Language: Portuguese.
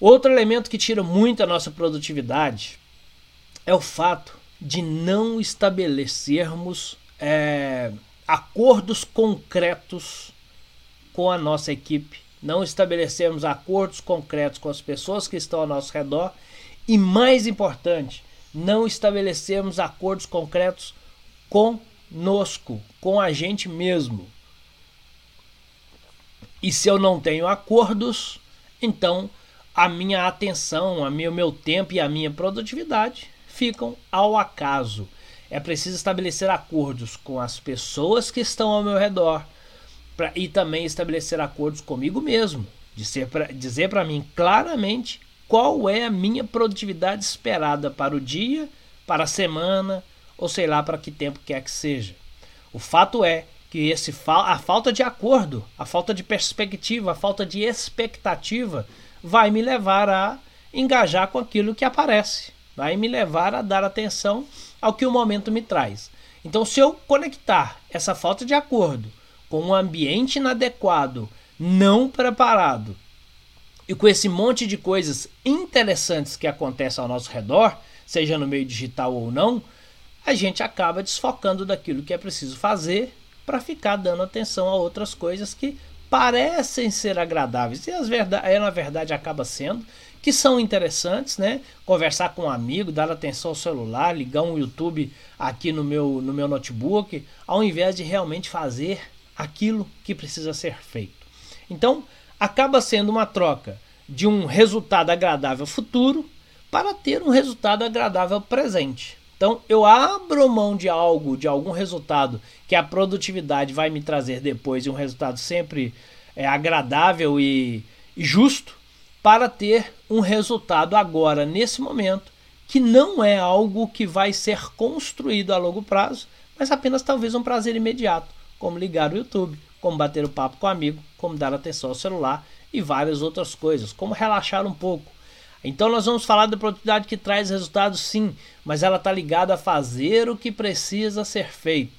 Outro elemento que tira muito a nossa produtividade é o fato de não estabelecermos é, acordos concretos com a nossa equipe, não estabelecermos acordos concretos com as pessoas que estão ao nosso redor e, mais importante, não estabelecermos acordos concretos conosco, com a gente mesmo. E se eu não tenho acordos, então a minha atenção, a o meu tempo e a minha produtividade ficam ao acaso. É preciso estabelecer acordos com as pessoas que estão ao meu redor pra, e também estabelecer acordos comigo mesmo. Dizer para mim claramente qual é a minha produtividade esperada para o dia, para a semana ou sei lá para que tempo quer que seja. O fato é que esse a falta de acordo, a falta de perspectiva, a falta de expectativa vai me levar a engajar com aquilo que aparece, vai me levar a dar atenção ao que o momento me traz. Então, se eu conectar essa falta de acordo com um ambiente inadequado, não preparado, e com esse monte de coisas interessantes que acontecem ao nosso redor, seja no meio digital ou não, a gente acaba desfocando daquilo que é preciso fazer para ficar dando atenção a outras coisas que parecem ser agradáveis e as verdade, na verdade acaba sendo que são interessantes, né? Conversar com um amigo, dar atenção ao celular, ligar um YouTube aqui no meu, no meu notebook, ao invés de realmente fazer aquilo que precisa ser feito. Então, acaba sendo uma troca de um resultado agradável futuro para ter um resultado agradável presente. Então, eu abro mão de algo, de algum resultado que a produtividade vai me trazer depois e um resultado sempre é, agradável e, e justo para ter um resultado agora, nesse momento, que não é algo que vai ser construído a longo prazo, mas apenas talvez um prazer imediato, como ligar o YouTube, como bater o papo com um amigo, como dar atenção ao celular e várias outras coisas, como relaxar um pouco. Então nós vamos falar da produtividade que traz resultados sim, mas ela está ligada a fazer o que precisa ser feito.